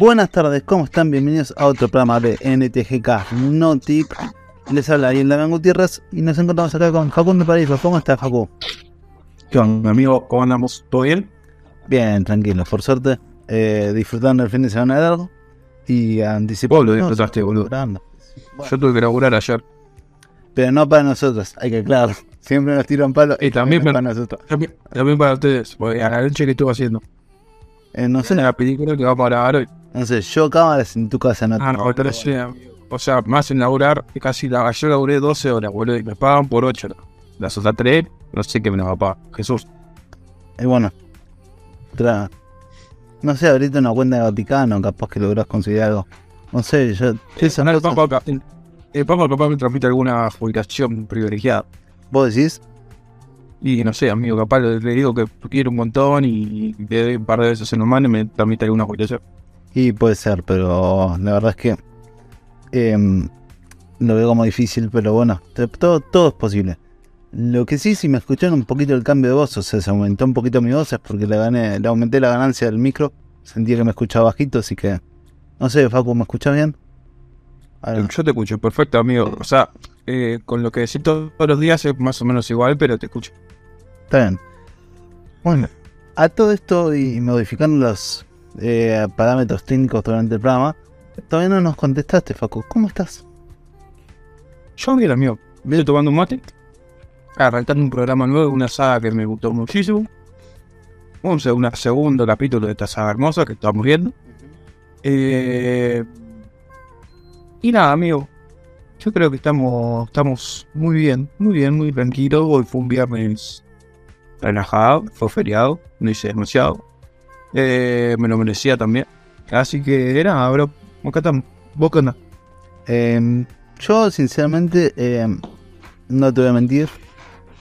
Buenas tardes, ¿cómo están? Bienvenidos a otro programa de NTGK No Tip. Les habla Ariel Damián Gutiérrez y nos encontramos acá con Facundo Paraíso. ¿Cómo estás, Facu? ¿Qué onda, amigo? ¿Cómo andamos? ¿Todo bien? Bien, tranquilo, por suerte. Eh, disfrutando el fin de semana de largo y anticipando. Vos lo disfrutaste, boludo. Bueno, Yo tuve que laburar ayer. pero no para nosotros, hay que aclarar. Siempre nos tiran palos Y también para- para nosotros. También, también para ustedes. Porque a la noche que estuve haciendo. Eh, no sé, la película que vamos a grabar hoy. No sé, yo cámaras en tu casa no Ah, no, otra vez, sí, amigo. O sea, más en laburar, casi la, ayer laburé 12 horas, boludo, y me pagan por 8. Las otras 3, no sé qué me las va a pagar. Jesús. Y bueno, tra- no sé, ahorita una cuenta de Vaticano, capaz que lográs conseguir algo. No sé, yo. esas No, el cosas- Papa, el, el Papa capaz me transmite alguna publicación privilegiada. ¿Vos decís? Y no sé, amigo, capaz le, digo que quiero un montón y le doy un par de veces en humano y me transmite alguna publicación. Y puede ser, pero la verdad es que em, lo veo como difícil, pero bueno, todo, todo es posible. Lo que sí, si me escucharon un poquito el cambio de voz, o sea, se aumentó un poquito mi voz, es porque le, gané, le aumenté la ganancia del micro. Sentía que me escuchaba bajito, así que. No sé, Facu, ¿me escuchas bien? Ahora, Yo te escucho, perfecto, amigo. O sea, eh, con lo que decís todos los días es más o menos igual, pero te escucho. Está bien. Bueno, a todo esto y modificando los eh, parámetros técnicos durante el programa, todavía no nos contestaste, Facu. ¿Cómo estás? Yo bien, amigo. Vine tomando un mate, arrancando un programa nuevo, una saga que me gustó muchísimo. Un seg- un segundo capítulo de esta saga hermosa que estamos viendo. Eh, y nada, amigo. Yo creo que estamos, estamos muy bien, muy bien, muy tranquilos. Hoy fue un viernes relajado, fue feriado, no hice demasiado. Eh, me lo merecía también. Así que era, bro. Acá estamos. ¿Vos qué onda? Em, yo, sinceramente, em, no te voy a mentir.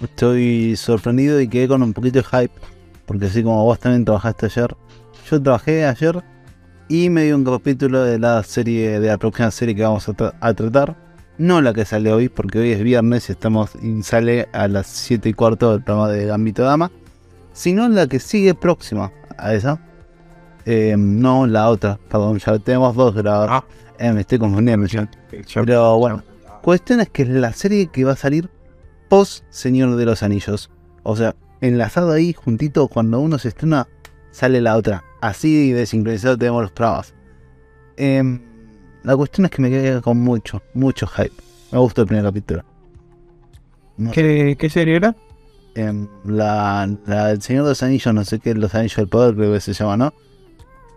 Estoy sorprendido y quedé con un poquito de hype. Porque así como vos también trabajaste ayer, yo trabajé ayer y me dio un capítulo de la serie, de la próxima serie que vamos a, tra- a tratar. No la que sale hoy, porque hoy es viernes y estamos y sale a las 7 y cuarto del programa de Gambito Dama. Sino la que sigue próxima a esa. Em, no, la otra, perdón, ya tenemos dos grabadas. Ah, Eh, me estoy confundiendo. Pero bueno, cuestión es que es la serie que va a salir post Señor de los Anillos. O sea, enlazado ahí, juntito, cuando uno se estrena, sale la otra. Así de sincronizado tenemos los programas. Em, la cuestión es que me quedé con mucho, mucho hype. Me gustó el primer capítulo. No, ¿Qué, ¿Qué serie era? La, la del Señor de los Anillos, no sé qué, los Anillos del Poder, creo que se llama, ¿no?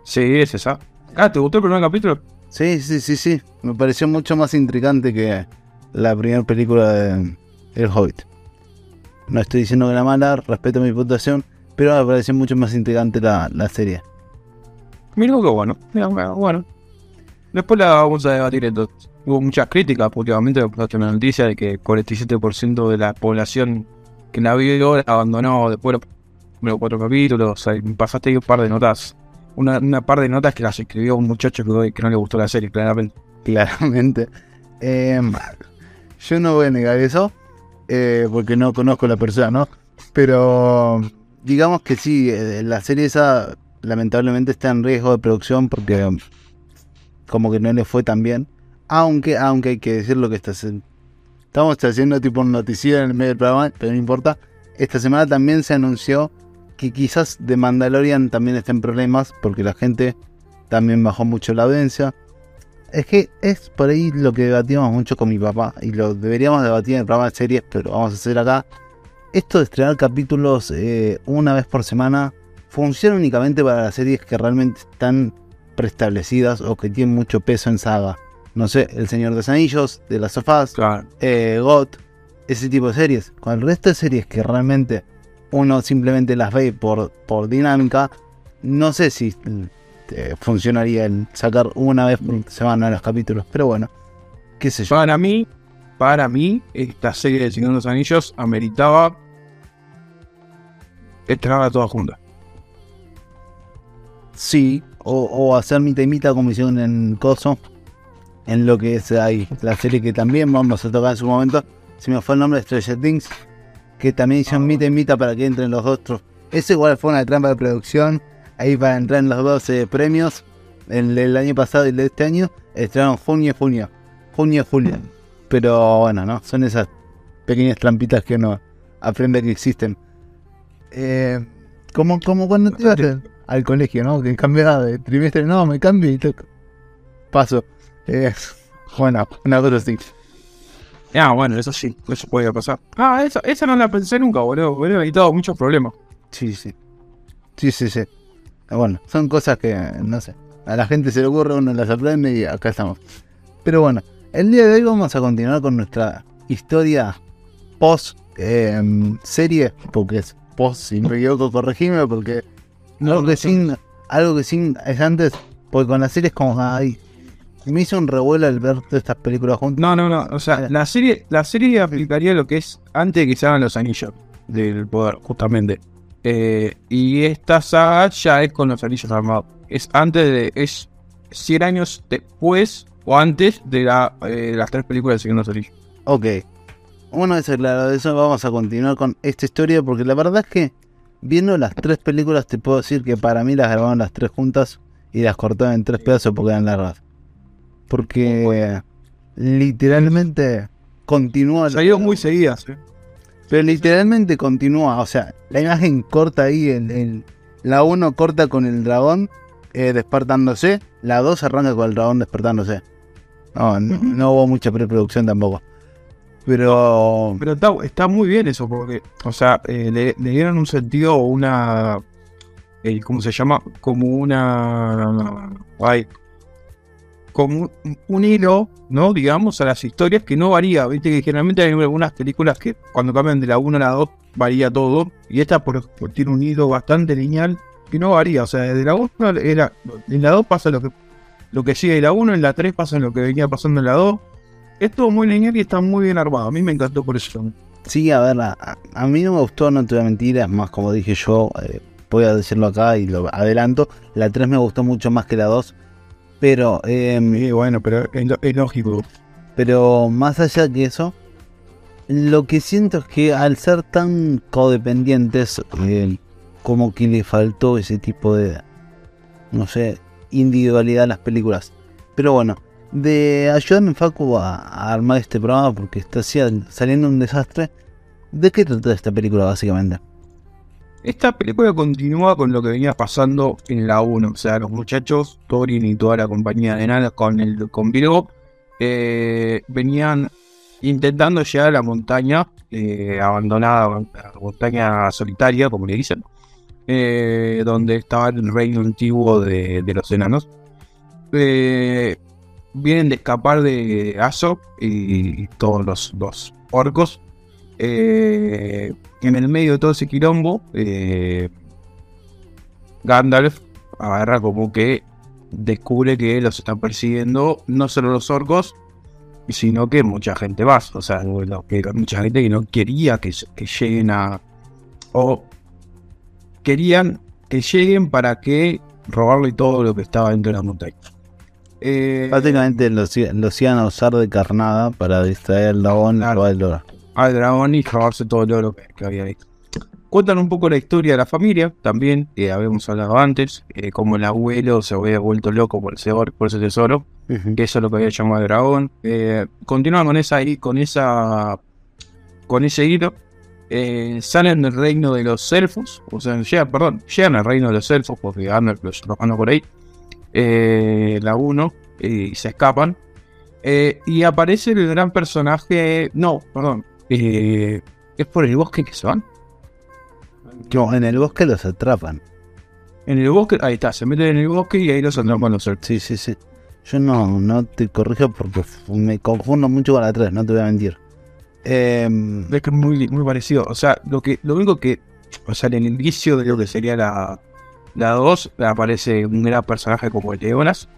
Sí, es esa. Ah, ¿te gustó el primer capítulo? Sí, sí, sí, sí. Me pareció mucho más intrigante que la primera película de El Hobbit. No estoy diciendo que era mala, respeto mi puntuación, pero me pareció mucho más intrigante la, la serie. Mira que bueno. Mira, bueno. Después la vamos a debatir entonces. Hubo muchas críticas, porque obviamente una noticia de que el 47% de la población que la vio abandonó después de los cuatro capítulos. Pasaste ahí un par de notas. Una, par de notas que las escribió un muchacho que, no le gustó la serie, claramente. Claramente. Em, yo no voy a negar eso, eh, porque no conozco la persona, ¿no? Pero digamos que sí, eh, la serie esa lamentablemente está en riesgo de producción porque como que no le fue tan bien. Aunque, aunque hay que decir lo que haciendo. Estamos haciendo tipo un noticiero en el medio del programa, pero no importa. Esta semana también se anunció que quizás de Mandalorian también está en problemas porque la gente también bajó mucho la audiencia. Es que es por ahí lo que debatíamos mucho con mi papá y lo deberíamos debatir en el programa de series, pero vamos a hacer acá. Esto de estrenar capítulos eh, una vez por semana funciona únicamente para las series que realmente están preestablecidas o que tienen mucho peso en saga. No sé, El Señor de los Anillos, de las sofás, Claro. eh, GOT, ese tipo de series. Con el resto de series que realmente uno simplemente las ve por, por dinámica, no sé si eh, funcionaría el sacar una vez por semana los capítulos, pero bueno, qué sé yo. Para mí, para mí, esta serie de Señor de los Anillos ameritaba estrenarla toda junta. Sí, o, o hacer mi temita como hicieron en Coso, en lo que es ahí, la serie que también vamos a tocar en su momento. Se me fue el nombre de Stranger Things, que también hicieron mi temita para que entren los otros. Eso igual fue una trampa de producción, ahí para entrar en los 12 premios. El, el año pasado y el de este año estrenaron junio, junio. Junio, julio. Pero bueno, ¿no? Son esas pequeñas trampitas que uno aprende que existen. Eh, como, como cuando te ibas al- colegio, ¿no? Que cambiaba de trimestre, no, me cambio y te paso. Eh, bueno, cosa así. Ah, bueno, eso sí, eso puede pasar. Ah, esa, esa no la pensé nunca, boludo. Hubiera evitado muchos problemas. Sí, sí. Sí, sí, sí. Bueno, son cosas que, no sé, a la gente se le ocurre, uno las aprende y acá estamos. Pero bueno, el día de hoy vamos a continuar con nuestra historia post eh, serie, porque es post, si me equivoco, corregime, porque algo que sin, algo que sin es antes, porque con las series como ay, me hizo un revuelo al ver todas estas películas juntas. No, no, no. O sea, la serie, la serie aplicaría lo que es antes de que se hagan los anillos del poder, justamente. Eh, y esta saga ya es con los anillos armados. Es antes de. Es 100 años después o antes de la, eh, las tres películas de los Anillos. Ok. Una vez aclarado eso, vamos a continuar con esta historia porque la verdad es que viendo las tres películas te puedo decir que para mí las grabaron las tres juntas y las cortaron en tres pedazos porque eran largas. Porque eh, literalmente continúa... Salió muy seguidas. eh. Pero literalmente continúa, o sea, la imagen corta ahí, el, el- la 1 corta con el dragón eh, despertándose, la 2 arranca con el dragón despertándose. No, no, no hubo mucha preproducción tampoco. Pero Pero está, está muy bien eso, porque, o sea, eh, le, le dieron un sentido o una. eh, ¿Cómo se llama? Como una. Ay, como un, hilo, ¿no? Digamos, a las historias que no varía. Viste que generalmente hay algunas películas que cuando cambian de la 1 a la 2 varía todo. Y esta por, por- tiene un hilo bastante lineal que no varía. O sea, desde la 1 era. En la 2 pasa lo que, lo que sigue de la 1, en la 3 pasa lo que venía pasando en la 2. Es todo muy lineal y está muy bien armado. A mí me encantó por eso. sí, a ver, a, a mí no me gustó, no te voy a mentir, es más como dije yo, eh, voy a decirlo acá y lo adelanto, la 3 me gustó mucho más que la 2. Pero eh, Sí, bueno, pero es, lógico. Pero más allá que eso, lo que siento es que al ser tan codependientes, eh, como que le faltó ese tipo de, no sé, individualidad a las películas. Pero bueno, de ayudarme Facu a, a armar este programa porque está saliendo un desastre. ¿De qué trata esta película básicamente? Esta película continúa con lo que venía pasando en la 1. O sea, los muchachos, Thorin y toda la compañía de nada con, el, con Virgo, eh, venían intentando llegar a la montaña eh, abandonada, montaña solitaria, como le dicen, eh, donde estaba el reino antiguo de, los enanos. Vienen de escapar de Aso y, todos los, los orcos. Eh, en el medio de todo ese quilombo, eh, Gandalf agarra como que descubre que los están persiguiendo no solo los orcos, sino que mucha gente más. O sea, bueno, que mucha gente que no quería que, que lleguen a. o querían que lleguen para que robarle todo lo que estaba dentro de la montaña. Eh, Básicamente los iban a usar de carnada para distraer al dragón y Claro. robar el oro. Al dragón y robarse todo el oro que, había ahí. Cuentan un poco la historia de la familia también, que habíamos hablado antes, eh, como el abuelo se había vuelto loco por ese, or- por ese tesoro, que eso es lo que había llamado el dragón. Eh, continúan con esa con esa con ese hilo. Eh, salen del reino de los elfos, o sea, llegan, perdón, llegan al reino de los elfos porque Gandalf los, manda por ahí. Eh, la 1 y se escapan. Eh, y aparece el gran personaje. No, perdón. Eh, es por el bosque que van. No, en el bosque los atrapan. En el bosque, ahí está, se meten en el bosque y ahí los atrapan los elfos. Sí, sí, sí. Yo no, no te corrijo porque me confundo mucho con la 3, no te voy a mentir. Em, Es que es muy, muy parecido. O sea, lo que lo único que. O sea, en el inicio de lo que sería la, la 2, aparece un gran personaje como el Leonas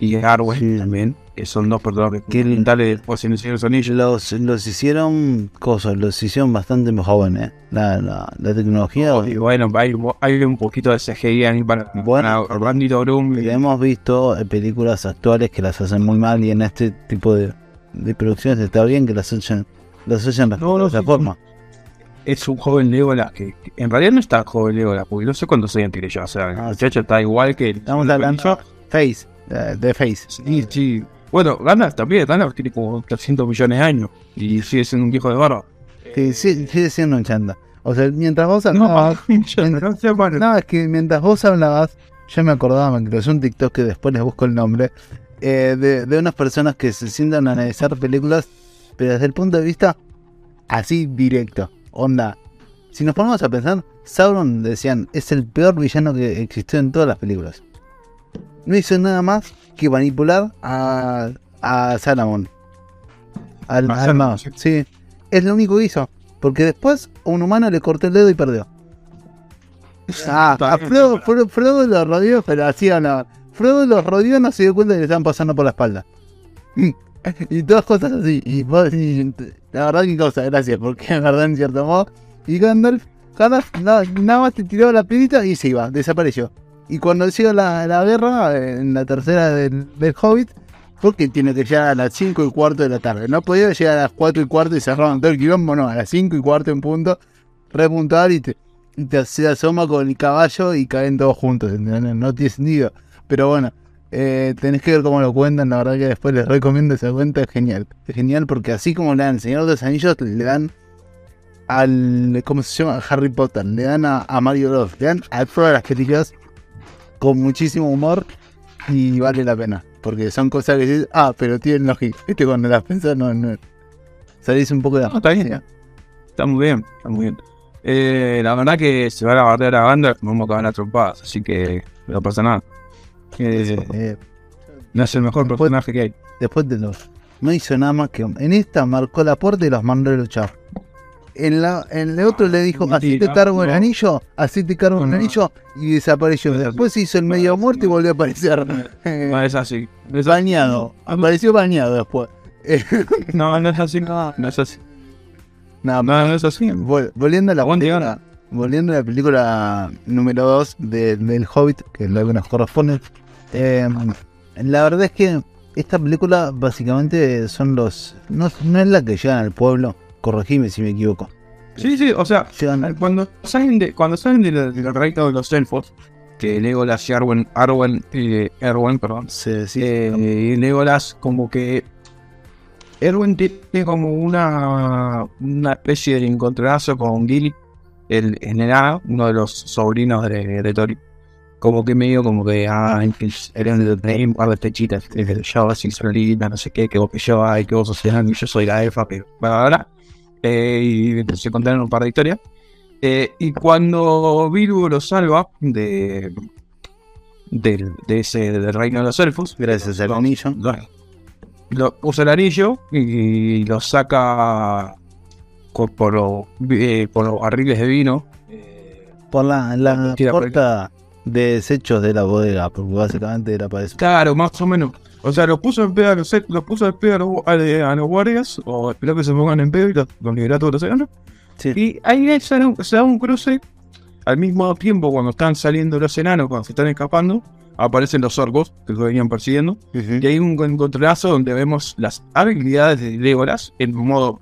y Arwen Sí. también, que son dos personajes Que el- después en el Señor de los Anillos. los, los hicieron cosas, los hicieron bastante más jóvenes. ¿eh? La, la, la tecnología. Y bueno, hay, hay un poquito de CGI ahí para, Bueno. para Randy Bloom. y hemos visto eh, películas actuales que las hacen muy mal y en este tipo de, de producciones está bien que las hacen, las de No, no, esa sí, forma. Es un joven Legolas que, que en realidad no está joven Legolas, porque no sé cuántos años tiene ya. O sea, el Ah, muchacho está igual que el Estamos hablando, Face, eh, de Face. Sí, sí. Bueno, Gandalf también, Gandalf tiene como 300 millones de años y sigue siendo un viejo de barba. Sí, sí, sigue siendo un chanda. O sea, mientras vos No, hablabas, no, no sea malo. no, es que mientras vos hablabas, yo me acordaba, me creó un TikTok que después les busco el nombre, eh, de, de unas personas que se sientan a analizar películas, pero desde el punto de vista así directo. Onda, si nos ponemos a pensar, Sauron, decían, es el peor villano que existió en todas las películas. No hizo nada más que manipular a, a Salamon. Al, A al Saruman, mago. sí. Es lo único que hizo. Porque después a un humano le cortó el dedo y perdió. Ah, a Frodo, Frodo, Frodo lo rodeó, pero así hablaban. Frodo los rodeó, no se dio cuenta que le estaban pasando por la espalda. Y todas cosas así. Y decís, la verdad que causa gracia, porque la verdad en cierto modo. Y Gandalf, Gandalf nada, nada más te tiró la piedrita y se iba, desapareció. Y cuando llegó la, la guerra, en la tercera del, del Hobbit, porque tiene que llegar a las 5 y cuarto de la tarde. No podía llegar a las 4 y cuarto y cerraban todo el quilombo, no, a las 5 y cuarto en punto, repuntar y te, se asoma con el caballo y caen todos juntos. No tiene sentido. Pero bueno, eh, tenés que ver cómo lo cuentan, la verdad que después les recomiendo esa cuenta, es genial. Es genial porque así como le dan Señor de los Anillos, le dan al, ¿cómo se llama? Harry Potter, le dan a, Mario Bros, le dan a todas las películas con muchísimo humor y vale la pena. Porque son cosas que dices, ah, pero tienen lógica. Viste, cuando las pensás, no, no. Salís un poco de la No, está bien. Está muy bien, está muy bien. Eh, la verdad que se van a bardear a Gandalf, vamos a acabar a trompadas, así que no pasa nada. Eh, Eh, no es el mejor Después- personaje que hay. después de los. No hizo nada más que. En esta marcó la puerta y los mandó a luchar. En, la, en el otro le dijo: Así te cargo el anillo, así te cargo el anillo, y desapareció. Después hizo el medio muerto y volvió a aparecer. No es así. Es bañado. Apareció bañado después. No, no es así. No, no es así. No, no es así. Vol- volviendo a la película, volviendo a la película número 2 del Hobbit, que es lo que nos corresponde. eh, la verdad es que esta película básicamente son los. No, no es la que llegan al pueblo, corregime si me equivoco. Sí, sí, o sea, Llegan cuando salen, de, cuando salen del, del reino de los elfos, que Legolas y Arwen, Arwen, eh, Erwen, perdón, se- sí, eh, y Legolas como que Erwin tiene como una, una especie de encontronazo con Gilly, el, enano, uno de los sobrinos de, de Tori. Como que medio como que, ah, eran de un par de techitas, que yo así solita, no sé qué, que vos que yo, ay, que vos sos yo soy la elfa, pero ahora. Eh, y se contaron un par de historias. Eh, y cuando Bilbo lo salva de, del, de ese, del reino de los elfos, gracias al anillo. lo, lo- usa el anillo y lo saca por, los eh, por los barriles de vino. Eh, Por la, la por puerta de desechos de la bodega, porque básicamente era para eso. claro, más o menos. O sea, los puso en pedo a los, los puso en pedo a los, a- a los guardias, o esperó que se pongan en pedo y los, los todos los enanos. Sí. Y ahí se da, un, se da un cruce. Al mismo tiempo, cuando están saliendo los enanos, cuando se están escapando, aparecen los orcos que lo venían persiguiendo. Y hay un encontronazo donde vemos las habilidades de Legolas en modo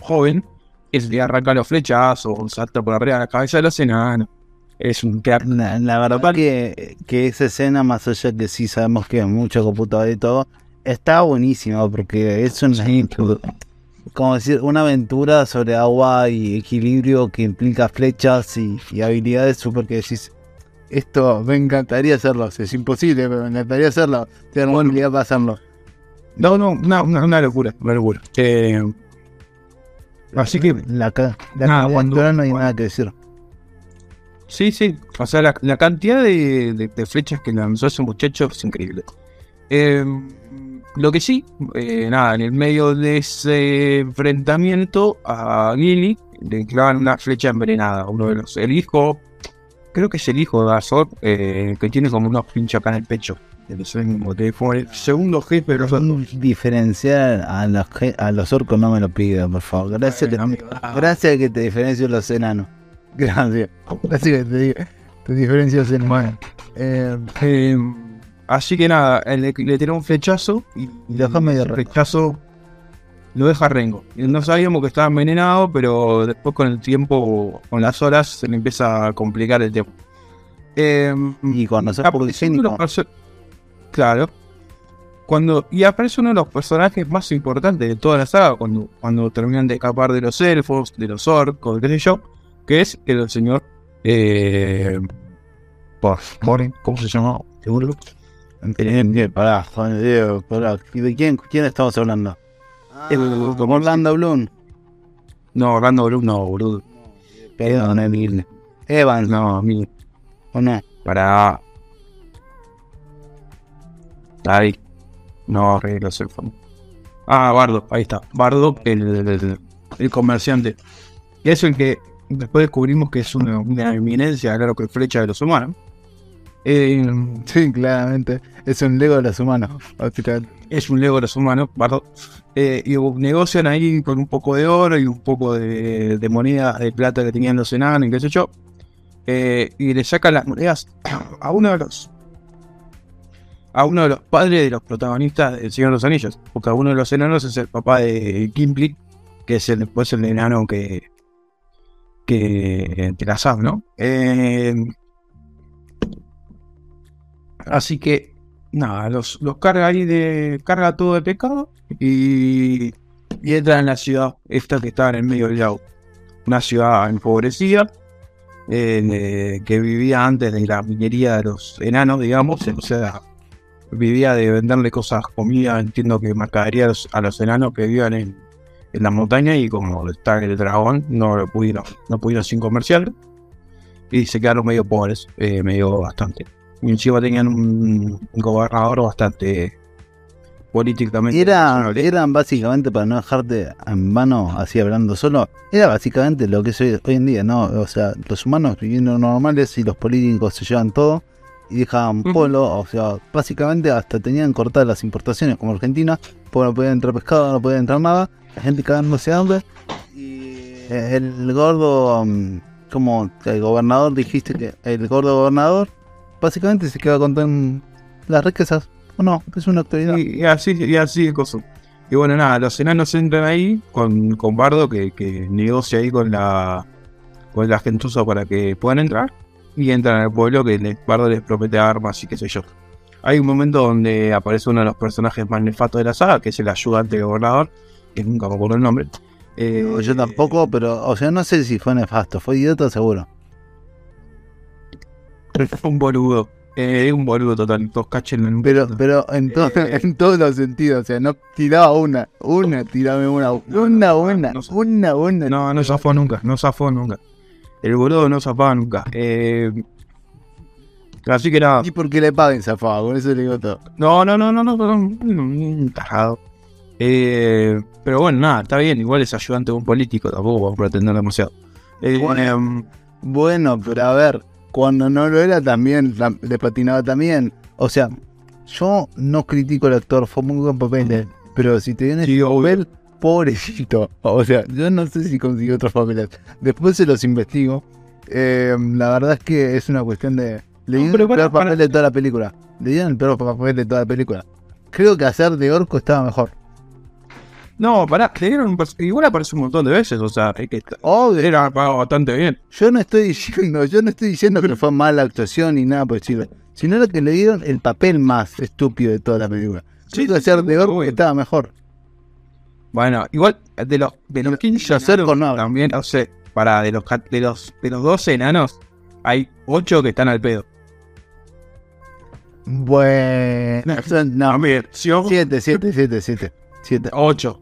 joven. Es de arrancar los flechazos, salta por arriba de la cabeza de los enanos. Es un crack. La, la verdad que, que esa escena, más allá que sí sabemos que es mucho computador y todo, está buenísima porque es una, como decir, una aventura sobre agua y equilibrio que implica flechas y, y habilidades súper que decís, esto me encantaría hacerlo, es imposible, pero me encantaría hacerlo, tener la habilidad para hacerlo. No, no, una, una, locura, una locura. Eh, así que, La, la Nada, cuando- no hay cuando- nada que decir. Sí, sí. O sea, la, la cantidad de, de- de flechas que lanzó ese muchacho es increíble. Eh, lo que sí, eh, nada, en el medio de ese enfrentamiento a Gilly le clavan una flecha envenenada. Uno de los, el hijo, creo que es el hijo de Azor, eh, que tiene como unos pinchos acá en el pecho. Fue el segundo jefe de los Diferenciar a los, a los orcos no me lo pido, por favor. Gracias, que, gracias que te diferencio los enanos. Gracias. Gracias que te, di- te diferencio los enanos. Eh, Eh, así que nada, él le, le tiró un flechazo y, Y lo dejó medio rengo. flechazo lo deja rengo. No sabíamos que estaba envenenado, pero después con el tiempo, con las horas, se le empieza a complicar el tema. Eh, y cuando poligénico, los perso- Claro. Cuando, y aparece uno de los personajes más importantes de toda la saga, cuando, cuando terminan de escapar de los elfos, de los orcos, qué sé yo, que es el señor eh, Morin, ¿cómo se llama? Pará, pará. ¿Y de quién, quién estamos hablando? El- Como Orlando Bloom. No, Orlando Bloom, no, boludo. Perdón, Emil. Evans, No, mí, ¿o no? para. Ahí. No, rey los elfos. Ah, Bardo, ahí está. Bardo, el, el, el comerciante. Es el que después descubrimos que es una, una eminencia, claro que flecha de los humanos. Eh, Sí, claramente. Es un Lego de los humanos. es un Lego de los humanos, Bardo. Eh, y negocian ahí con un poco de oro y un poco de, de moneda de plata que tenían los enanos y qué sé yo. Eh, y le sacan las monedas a uno de los a uno de los padres de los protagonistas del Señor de los Anillos. Porque uno de los enanos es el papá de Gimli, que es el, después el enano que que te la ¿no? Eh, así que nada, los, los carga ahí de. carga todo de pecado y, y entra en la ciudad, esta que está en el medio del lago. Una ciudad empobrecida, eh, que vivía antes de la minería de los enanos, digamos, o sea, vivía de venderle cosas, comida, entiendo que mercadería a los, a los enanos que vivían en, en la montaña y como está el dragón, no lo pudieron, no pudieron sin comercial y se quedaron medio pobres, eh, medio bastante. Y encima tenían un, un gobernador bastante políticamente. Era, eran básicamente, para no dejarte en vano así hablando solo, era básicamente lo que es hoy, hoy en día, ¿no? O sea, los humanos viviendo normales y los políticos se llevan todo y dejaban polo, o sea, básicamente hasta tenían cortadas las importaciones como Argentina, porque no podía entrar pescado, no podía entrar nada, la gente cagándose hambre. Y eh, el gordo, mm, como el gobernador, dijiste que el gordo gobernador, básicamente se queda con las riquezas, ¿o no? Es una actualidad. Y, y así, y así de cosas. Y bueno, nada, los enanos entran ahí con, con Bardo que, que negocia ahí con la con la gentuza para que puedan entrar. Y entran al pueblo que les, Bardo les promete armas y qué sé yo. Hay un momento donde aparece uno de los personajes más nefastos de la saga, que es el ayudante del gobernador, que nunca me acuerdo el nombre. Eh, No, Yo tampoco, pero, o sea, no sé si fue nefasto, fue idiota seguro. un boludo. Eh, un boludo total. Dos cachen en Pero, pero en, todo- Eh. en todos los sentidos, o sea, no tiraba una, una, tirame una, una sé. una buena. No, no zafó nunca, no zafó nunca. El boludo no zafaba nunca. Eh, así que nada. Y porque le paguen zafaba, con eso le digo todo. No, no, no, no, no, un tarado. Eh, pero bueno, nada, está bien. Igual es ayudante de un político, tampoco vamos a pretender demasiado. Eh, Bueno. Bueno, pero a ver, cuando no lo era también, la- le patinaba también. O sea, yo no critico al actor, fue muy buen papel pero si te viene Sí, obvio. Pobrecito. O sea, yo no sé si consiguió otros papeles. Después se los investigo. Eh, la verdad es que es una cuestión de... Le dieron el para- peor papel para- de toda la película. Le dieron el peor papel de toda la película. Creo que hacer de orco estaba mejor. no, pará, le dieron igual aparece un montón de veces, o sea, es que Oh, era pagado bastante bien. Yo no estoy diciendo, yo no estoy diciendo que fue mala actuación ni nada por decirlo, sino lo que le dieron el papel más estúpido de toda la película. Sí, Sí, que hacer de orco estaba mejor. Bueno, igual de los de los 15 Yo acerco, enanos no. también, o sea, para de los de los de los 12 enanos hay 8 que están al pedo. Bueno, no, También, sí, ojo, siete, siete, siete, siete, siete. 8.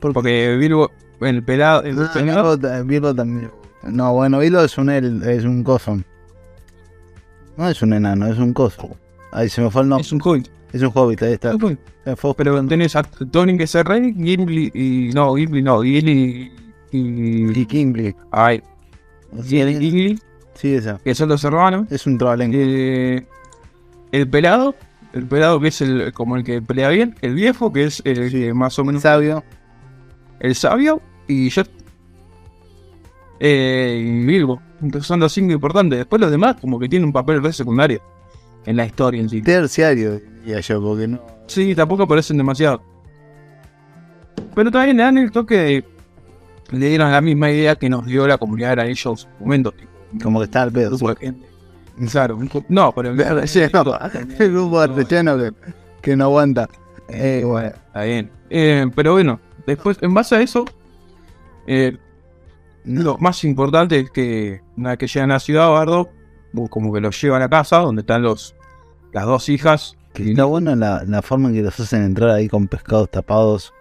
¿Por Porque Virgo, el pelado, el Ah, pelado- Bilbo Bilbo también. No, bueno, Bilbo es un el, es un coso. No es un enano, es un coso. Ahí se me fue el nombre. es un hobbit. Es un hobbit, ahí está. Eh, Pero tenés a Tony que ser rey, Gimli y. No, Gimli no, Gimli y. Y Kingsley. Ay, Sí, Gimli, sí, esa. que son los hermanos. Es un trolenco. Eh, el pelado, el pelado que es el como el que pelea bien, el viejo que es el que más o menos sabio. el sabio y yo eh, y Bilbo. Entonces son los cinco importantes. Después los demás como que tienen un papel re secundario en la historia en sí. Terciario, diría yo, porque no. Sí, tampoco aparecen demasiado. Pero también le dan el toque de. Le dieron la misma idea que nos dio la comunidad de ellos en su momento. tipo, Como que está al un pedo. grupo de gente. Claro, no, pero. El grupo artesano que que no aguanta. Eh, bueno, está bien. Eh, pero bueno, después, en base a eso, eh, lo más importante es que una vez que llegan a la ciudad, Bardo, como que los llevan a casa, donde están los las dos hijas. Que está buena la, la forma en que los hacen entrar ahí con pescados tapados.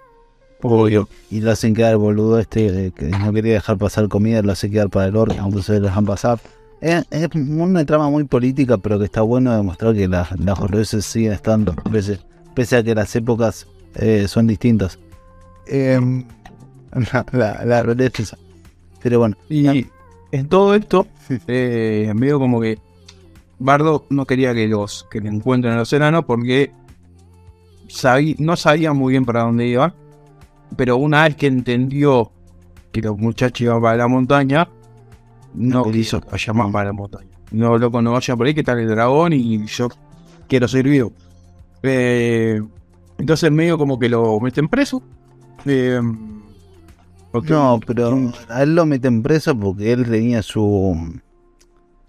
Obvio. Y lo hacen quedar boludo este eh, que no quería dejar pasar comida, lo hace quedar para el aunque se lo dejan pasar. Es, es una trama muy política, pero que está bueno demostrar que las, las boludeces siguen estando, pese, pese a que las épocas eh, son distintas. Em, la, la, la. Pero bueno, Y en todo esto, eh, medio como que Bardo no quería que los que le encuentren a los enanos porque sabí- no sabía muy bien para dónde iban. Pero una vez que entendió que los muchachos iban para la montaña, no quiso vayan más para la montaña. No, loco, no vayan por ahí que está el dragón y yo quiero ser vivo. Eh, entonces medio como que lo meten preso. Eh, No, pero a él lo meten preso porque él tenía su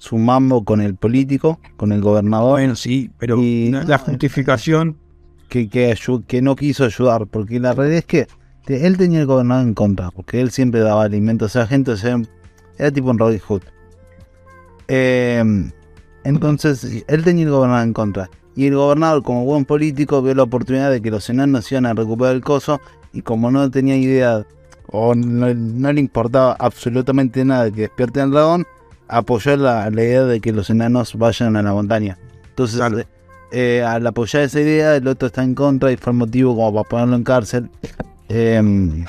su mambo con el político, con el gobernador, Bueno, sí, pero Y- no la justificación. que, que, que no quiso ayudar, porque la realidad es que él tenía el gobernador en contra, porque él siempre daba alimentos a la gente, o sea, era tipo un Robin Hood. Eh, entonces, él tenía el gobernador en contra. Y el gobernador, como buen político, vio la oportunidad de que los enanos iban a recuperar el coso, y como no tenía idea, o no, no le importaba absolutamente nada de que despierten al dragón, apoyó la, la idea de que los enanos vayan a la montaña. Entonces, Claro. eh, al apoyar esa idea, el otro está en contra y fue el motivo como para ponerlo en cárcel. Eh,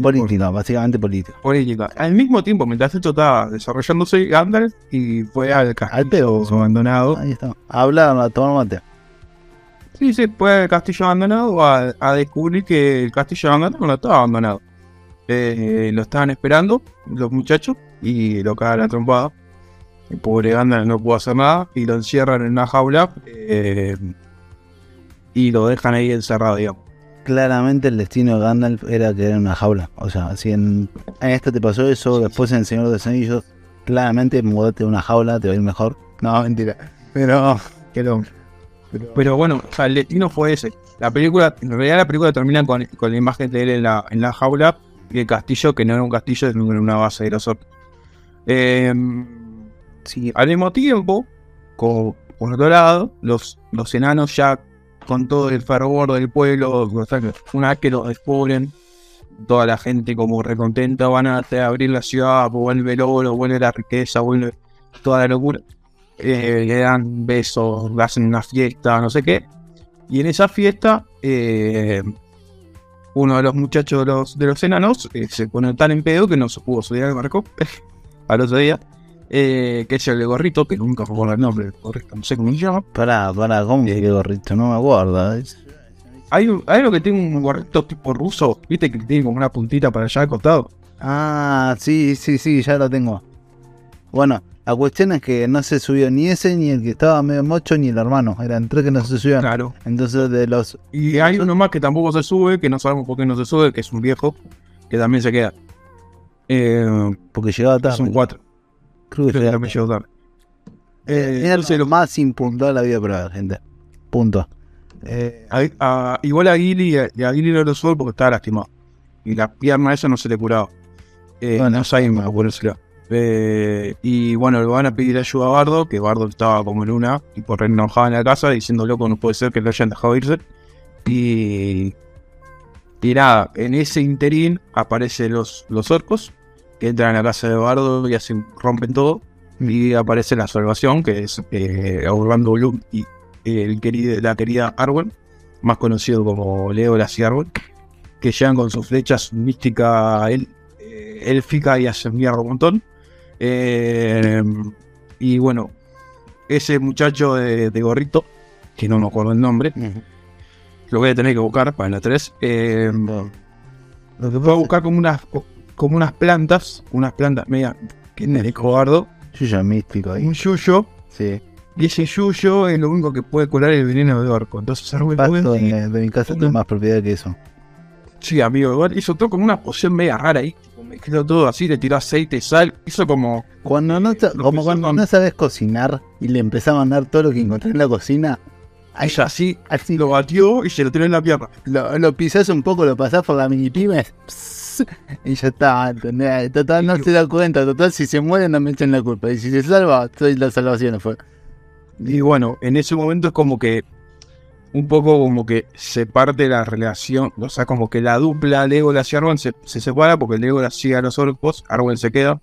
política, básicamente política. política. Al mismo tiempo, mientras esto estaba desarrollándose, Gandalf y fue al castillo Al pedo. abandonado. Ahí está. A hablar, a tomar mate. Sí, sí, fue al castillo abandonado a, a descubrir que el castillo abandonado no estaba abandonado. Eh, lo estaban esperando los muchachos y lo cagan a trompada. El pobre Gandalf no pudo hacer nada y lo encierran en una jaula eh, y lo dejan ahí encerrado, digamos. Claramente el destino de Gandalf era quedar en una jaula. O sea, si en, en esta te pasó eso, después en El Señor de los Anillos, claramente mudate a una jaula, te va a ir mejor. No, mentira. Pero, que lo. Pero, Pero bueno, o sea, el destino fue ese. La película, en realidad la película termina con, con la imagen de él en la, en la jaula y el castillo, que no era un castillo, sino una base de los orcos. Eh, al mismo tiempo, como por otro lado, los, los enanos ya con todo el fervor del pueblo, o sea, una que los descubren, toda la gente como recontenta van a abrir la ciudad, vuelve el oro, vuelve la riqueza, vuelve toda la locura. Eh, le dan besos, le hacen una fiesta, no sé qué. Y en esa fiesta, eh, uno de los muchachos de los, de los enanos eh, se pone tan en pedo que no se pudo subir al barco al otro día. eh, que es el de gorrito, que nunca me acuerdo el nombre gorrito, no sé cómo se llama. pará, pará, ¿cómo que gorrito? No me acuerdo. Hay, hay uno que tiene un gorrito tipo ruso, viste que tiene como una puntita para allá al costado. Ah, sí, sí, sí, ya lo tengo. Bueno, la cuestión es que no se subió ni ese, ni el que estaba medio mocho, ni el hermano. Eran tres que no se subían. Claro. Entonces, de los. Y hay uno más que tampoco se sube, que no sabemos por qué no se sube, que es un viejo, que también se queda. Eh, Porque llegaba tarde. son cuatro. Creo que Creo que llegaba también llegó tarde. Eh, Era entonces lo más impuntual de la vida para la gente. Punto. Eh, A- a- igual a Gilly, y a Gilly no lo sube porque estaba lastimado. Y la pierna esa no se le curaba. Eh, Bueno. no sabemos ponérsela. Eh, y bueno, le van a pedir ayuda a Bardo, que Bardo estaba como en una, y por re enojado en la casa, diciendo loco, no puede ser que lo hayan dejado irse. Y. Y nada, en ese interín aparecen los, los orcos, que entran a la casa de Bardo y hacen, rompen todo. Y aparece la salvación, que es eh, Orlando Bloom y el querido, la querida Arwen, más conocido como Legolas y Arwen, que llegan con sus flechas mística el, eh, élfica y hacen mierda un montón. Eh, y bueno, ese muchacho de, de gorrito, que no me acuerdo el nombre, lo voy a tener que buscar para la 3. Eh, lo que voy a buscar como unas, como unas plantas, unas plantas media que es cobardo, Yo ya místico ahí. un yuyo. Sí. Y ese yuyo es lo único que puede curar el veneno de orco. Entonces Arwen de, de mi casa tiene más propiedad que eso. Sí, amigo, igual hizo todo como una poción media rara ahí. Mezcló todo así, le tiró aceite, sal. Hizo como. Cuando no, Lo como cuando no sabes cocinar y le empezás a mandar todo lo que encontré en la cocina, Ahí así, así lo batió y se lo tiró en la pierna. Lo, lo pisás un poco, lo pasás por la mini pyme y ya está, ¿entendés? Total, no se da cuenta. Total, si se muere, no me echan la culpa. Y si se salva, soy la salvación. Fue. Y bueno, en ese momento es como que un poco como que se parte la relación, o sea, como que la dupla Legolas y Arwen se, se separa porque Legolas sigue a los orcos, Arwen se queda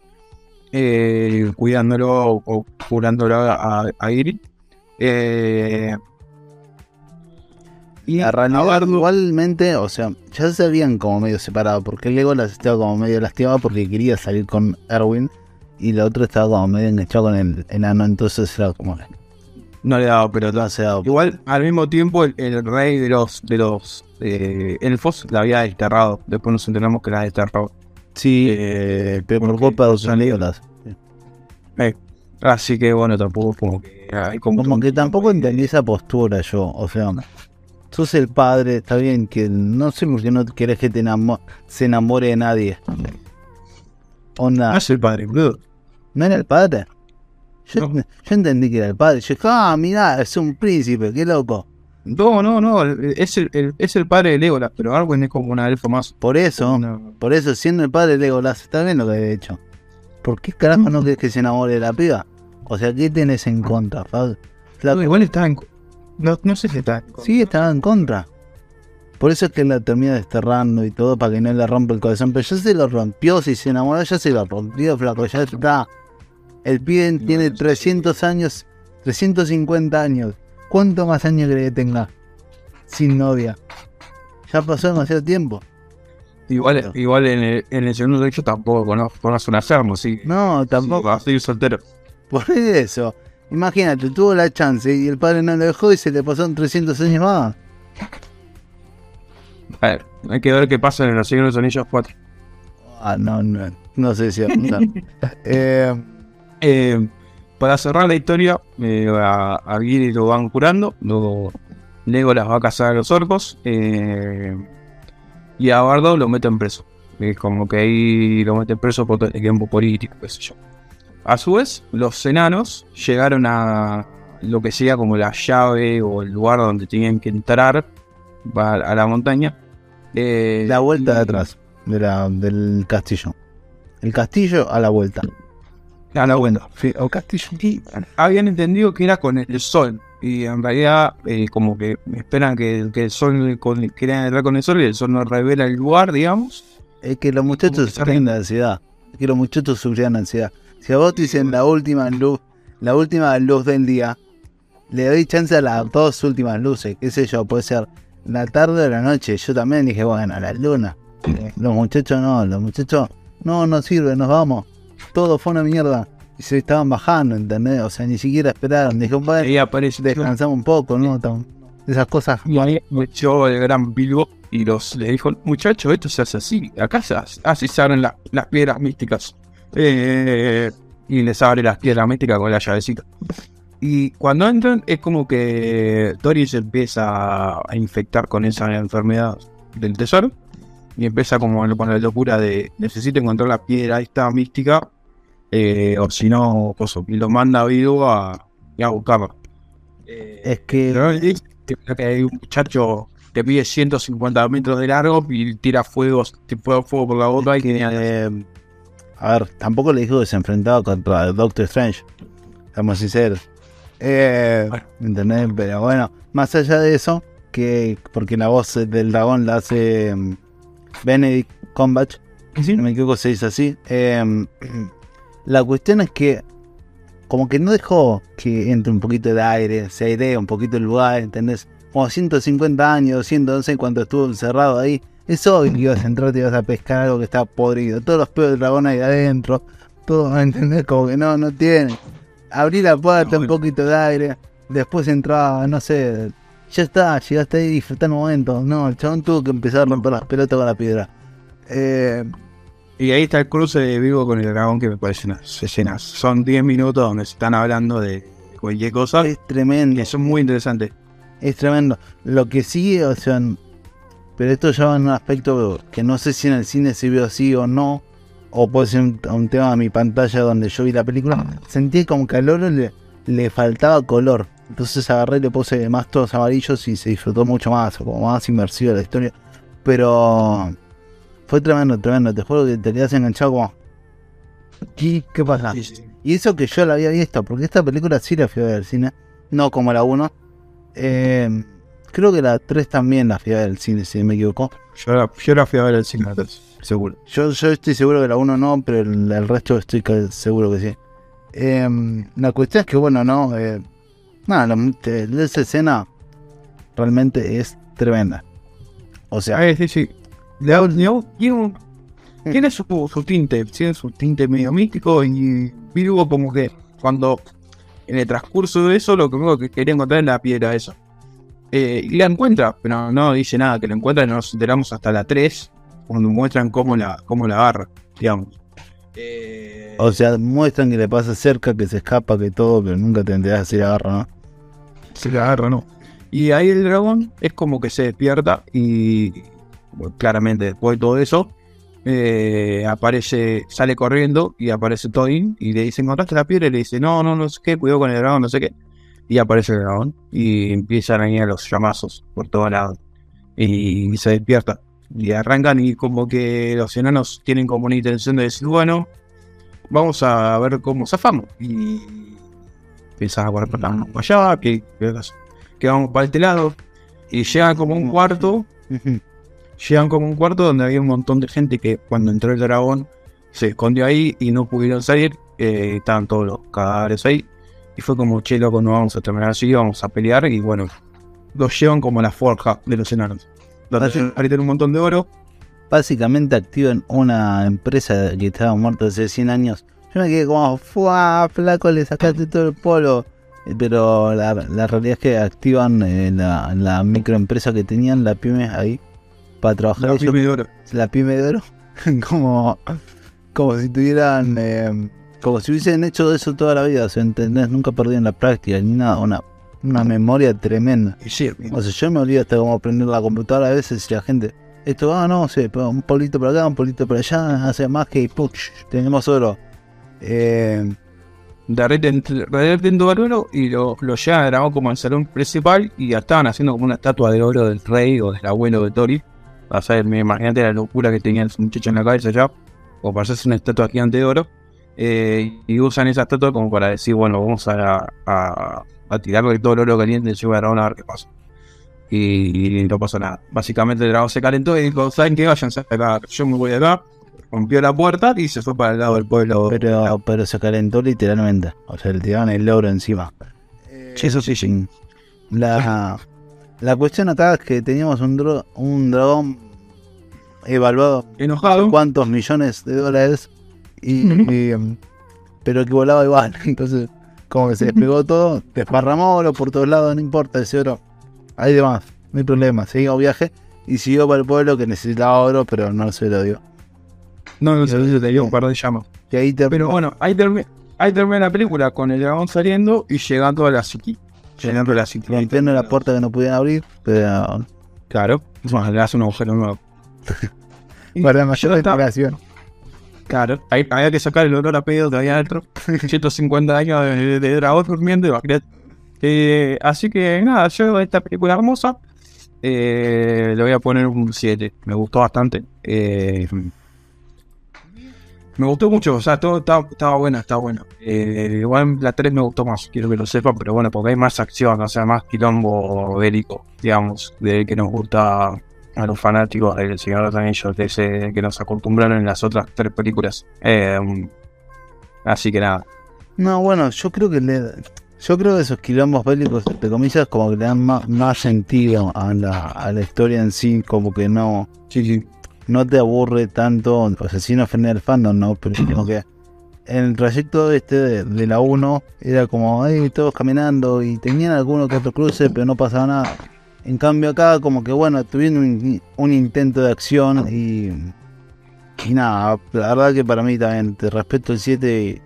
eh, cuidándolo o curándolo a, a Iri. Eh, y a Ranagard igualmente, o sea, ya se habían como medio separado, porque Legolas estaba como medio lastimado porque quería salir con Erwin y la otra estaba como medio enganchado con el enano, entonces era como no le daba pero no se dado. Igual, al mismo tiempo, el, rey de los de los eh, elfos la había desterrado. Después nos enteramos que la desterrado. Sí, eh, pero por culpa de San Legolas. Eh, así que bueno, tampoco como que hay como, que tampoco entendí esa postura yo. O sea, sos el padre, está bien que no sé por qué no querés que te se enamore de nadie. Onda. No es el padre, boludo. ¿No era el padre? Yo, entendí que era el padre. Yo dije, ah, mira, es un príncipe, qué loco. No, no, no, es el, es el padre de Legolas, pero Arwen es como una elfo más. Por eso, por eso, siendo el padre de Legolas, está bien lo que he hecho. ¿Por qué carajo no querés que se enamore de la piba? O sea, ¿qué tenés en contra, Fab? igual estaba en no, no sé si está en contra. Sí, estaba en contra. Por eso es que la termina desterrando y todo para que no le rompa el corazón. Pero ya se lo rompió, si se enamoró, ya se lo rompió, flaco, ya está. El pibe tiene 300 años, 350 años. ¿Cuánto más años cree que tenga? Sin novia. Ya pasó demasiado tiempo. Igual, igual en, el, en el segundo hecho tampoco conozco, conozco una sí. No, tampoco. va a seguir soltero. Por eso. Imagínate, tuvo la chance y el padre no lo dejó y se le pasaron 300 años más. A ver, hay que ver qué pasa en los siglos de Anillos 4. Ah, no, no, no sé si va a eh, eh, para cerrar la historia, eh, a, a lo van curando, luego Legolas va a cazar a los orcos y a Bardo lo meten preso. Es como que ahí lo meten preso por el tiempo político, qué sé yo. A su vez, los enanos llegaron a lo que sería como la llave o el lugar donde tenían que entrar a la montaña. la vuelta de atrás de del castillo. El castillo a la vuelta. Ah, no, bueno, o Castillo. Y habían entendido que era con el sol. Y en realidad, eh, como que esperan que, que el sol, con, querían entrar con el sol y el sol no revela el lugar, digamos. Es que los muchachos sufren de ansiedad. Es que los muchachos sufrían ansiedad. Si a vos te dicen la última luz, la última luz del día, le doy chance a las dos últimas luces, qué sé yo, puede ser la tarde o la noche. Yo también dije, bueno, la luna. Los muchachos no, los muchachos, no, no sirve, nos vamos todo fue una mierda. Y se estaban bajando, ¿entendés? O sea, ni siquiera esperaron. Dijeron, bueno, descansamos un poco, ¿no? Esas cosas. Y ahí me echó el gran Bilbo y los, le dijo, muchachos, esto se hace así. Acá se así se abren las piedras místicas. Eh, y les abre las piedras místicas con la llavecita. Y cuando entran es como que Tori se empieza a infectar con esa enfermedad del tesoro. Y empieza como con la locura de necesito encontrar la piedra esta mística eh, o si no, y lo manda a Vidu a, a buscarlo. Eh, es que... que hay un muchacho que pide 150 metros de largo y tira fuegos, tipo fuego por la boca y que... Eh, a ver, tampoco le dijo que se enfrentaba contra Doctor Strange. Estamos sinceros. Eh, Pero bueno, más allá de eso, que porque la voz del dragón la hace mm, Benedict Cumberbatch, ¿Sí? no me equivoco, se dice así. Eh, la cuestión es que como que no dejó que entre un poquito de aire, se airee un poquito el lugar, ¿entendés? Como 150 años, 200, no sé cuánto estuvo encerrado ahí. Es obvio que ibas a entrar, te ibas a pescar algo que está podrido. Todos los pedos del dragón ahí adentro. Todo, ¿entendés? Como que no, no tiene. Abrí la puerta, un poquito de aire. Después entraba, no sé. Ya está, llegaste ahí, disfrutar el momento. No, el chabón tuvo que empezar a romper las pelotas con la piedra. Eh, y ahí está el cruce de vivo con el dragón que me parece unas escenas. Son 10 minutos donde se están hablando de cualquier cosa. Es tremendo. Y son muy interesantes. Es tremendo. Lo que sí, o sea, pero esto ya va en un aspecto que no sé si en el cine se vio así o no. O puede ser un, tema de mi pantalla donde yo vi la película. Sentí como que al oro le, le faltaba color. Entonces agarré y le puse más todos amarillos y se disfrutó mucho más, como más inmersiva la historia. Pero fue tremendo, tremendo. Te juro que te quedas enganchado como. ¿Qué, qué pasa? Sí, sí, sí. Y eso que yo la había visto, porque esta película sí la fui a ver al cine, no como la 1. Eh, creo que la 3 también la fui a ver al cine, si me equivoco. Yo la, yo la fui a ver el cine antes, seguro. Yo, yo estoy seguro que la 1 no, pero el, el resto estoy seguro que sí. Eh, la cuestión es que, bueno, no. Eh, nada, la- esa escena realmente es tremenda. O sea, Ah, sí, sí. Hago- tiene, tiene su, su tinte, tiene su tinte medio místico y Virgo como que cuando en el transcurso de eso lo que único que quería encontrar es la piedra esa. Eh, y la encuentra, pero no dice nada, que la encuentra y nos enteramos hasta la 3, cuando muestran cómo la, cómo la agarra, digamos. Eh, o sea, muestran que le pasa cerca, que se escapa, que todo, pero nunca te enterás si la agarra, ¿no? se la agarra, ¿no? Y ahí el dragón es como que se despierta y bueno, claramente después de todo eso eh, aparece, sale corriendo y aparece Todin y le dice, ¿encontraste la piedra? Y le dice, no, no, no sé qué, cuidado con el dragón, no sé qué. Y aparece el dragón y empiezan a ir los llamazos por todos lados y, se despierta. Y arrancan y como que los enanos tienen como una intención de decir, bueno, vamos a ver cómo zafamos. Y empiezan a correr para allá, que, vamos para este lado. Y llegan como a un cuarto llegan como un cuarto donde había un montón de gente que cuando entró el dragón se escondió ahí y no pudieron salir. eh, estaban todos los cadáveres ahí. Y fue como, che, loco, no vamos a terminar así, vamos a pelear. Y bueno, los llevan como a la forja de los enanos. Donde tienen un montón de oro. básicamente activan una empresa que estaba muerta hace 100 años. Yo me quedé como, ¡fua! Flaco, le sacaste todo el polvo. Eh, Pero la, la realidad es que activan eh, la, la microempresa que tenían, la pyme ahí, para trabajar La pyme de oro. la pyme de oro, como, como si tuvieran, eh, como si hubiesen hecho eso toda la vida, o sea, ¿entendés? Nunca perdían la práctica ni nada, una, una memoria tremenda. Y sí, O sea, yo me olvido hasta cómo aprender la computadora a veces y la gente, esto, ah, no, pero un polito por acá, un polito por allá, hace más que, puch, tenemos oro. Eh, derriten, derriten todo el oro y lo, lo llevan al dragón como al salón principal. Y ya estaban haciendo como una estatua de oro del rey o del abuelo de Tori. O sea, me imagínate la locura que tenía ese muchacho en la cabeza ya. O para hacerse una estatua gigante de oro. Eh, y usan esa estatua como para decir, bueno, vamos a, a, a tirarle todo el oro caliente y dragón a ver qué pasa. Y, y no pasó nada. Básicamente el dragón se calentó y dijo, ¿saben qué? Váyanse acá. Yo me voy de acá. Rompió la puerta y se fue para el lado del pueblo. pero, pero se calentó literalmente, o sea, le tiraban el oro encima. Sí, eso sí, sí. La, la cuestión acá es que teníamos un, dro- un dragón evaluado Enojado. cuántos millones de dólares y, em, pero que volaba igual entonces como que se despegó todo desparramó oro por todos lados no importa ese oro hay demás no hay problema seguimos viaje y siguió para el pueblo que necesitaba oro pero no se lo dio No, no sé, te dio un par de llamas. y ahí Pero bueno, ahí, termi- ahí termina la película con el dragón saliendo y llegando a la City. Llegando a la City. rompiendo la puerta que no podían abrir pero Claro. Es más, le hace un agujero nuevo. Para mayor está. Claro. Había que sacar el olor a pedo de ahí adentro. 150 años de, de dragón durmiendo, imagínate. Eh, así que nada, yo esta película hermosa eh, le voy a poner un 7. Me gustó bastante. Eh, me gustó mucho, o sea, todo estaba, estaba buena, estaba buena. Eh, igual la 3 me gustó más, quiero que lo sepan, pero bueno, porque hay más acción, o sea, más quilombo bélico, digamos, de que nos gusta a los fanáticos del Señor de los Anillos, de ese que nos acostumbraron en las otras tres películas. Eh, así que nada. No, bueno, yo creo que le, yo creo que esos quilombos bélicos, entre comillas, como que le dan más, más sentido a la, a la historia en sí, como que no, Sí, sí. no te aburre tanto, o sea, sin ofender al fandom, ¿no? Pero como que en el trayecto este de, de la 1 era como, ay, todos caminando y tenían alguno que otro cruce, pero no pasaba nada. En cambio acá como que bueno, tuvieron un, un intento de acción y, y nada, la verdad que para mí también, te respeto el 7 y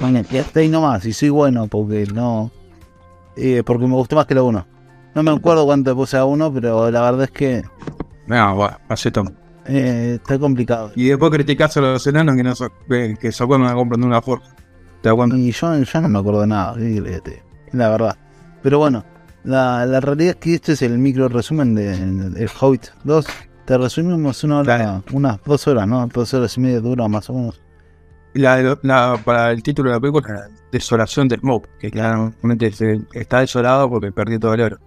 bueno, está ahí nomás, y soy bueno porque no, eh, porque me gustó más que la 1. No me acuerdo cuánto puse a 1, pero la verdad es que No, bueno, acepto. eh, está complicado. Y después criticás a los enanos que, no so- que, que se acuerdan de comprar una forja. ¿Te das cuenta? Y yo ya no me acuerdo de nada, la verdad. Pero bueno, la, la realidad es que este es el micro resumen de El Hobbit 2. Te resumimos una hora, unas dos horas, ¿no? Dos horas y media dura más o menos. La, la- para el título de la película, la desolación del mob, que claramente se- está desolado porque perdió todo el oro.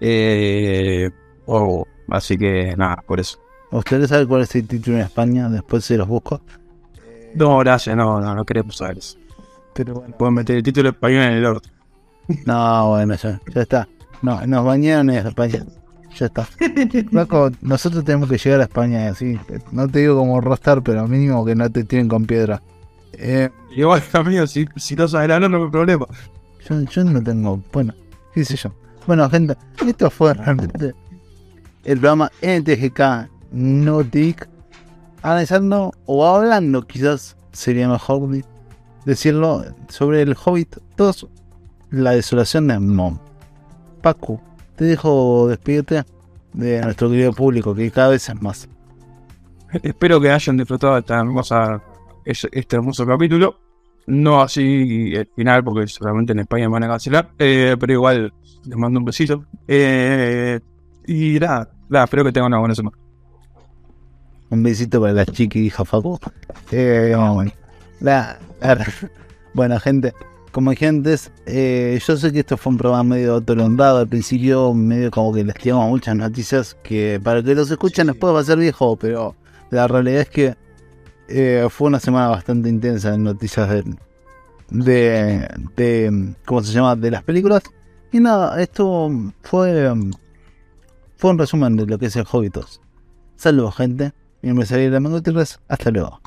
Eh, oh, así que nada, por eso. ¿Ustedes saben cuál es el título en España? Después se los busco. No, gracias, no, no, no queremos saber eso. Pero bueno. Pueden meter el título español en el orto. No, bueno, ya, ya está. No, nos bañaron en España. Ya está. Loco, nosotros tenemos que llegar a España así. No te digo como Rostar, pero mínimo que no te tiren con piedra. Eh, Igual, amigo, si, si no sabes hablar, no hay problema. yo, yo no tengo. Bueno, qué sé yo. Bueno, gente, esto fue realmente el programa NTGK Notic. Analizando o hablando, quizás sería mejor decirlo, sobre el Hobbit 2, la desolación de Mom. Paco, te dejo despedirte de nuestro querido público, que cada vez es más. Espero que hayan disfrutado esta hermosa, es- este hermoso capítulo. No así el final, porque seguramente en España me van a cancelar. eh, pero igual les mando un besito. Eh, y nada, nada, espero que tengan una buena semana. Un besito para la chiqui hija Facu. Eh, bueno, la- la- bueno, gente, como dije antes, eh, yo sé que esto fue un programa medio atolondado al principio, medio como que les tiramos muchas noticias que para que los escuchen después va a ser viejo, pero la realidad es que eh, fue una semana bastante intensa en noticias de, de, de, ¿cómo se llama? De las películas. Y nada, esto fue, fue un resumen de lo que es el Hobbit 2. Saludos, gente. Mi nombre es Ariel Gutiérrez. Hasta luego.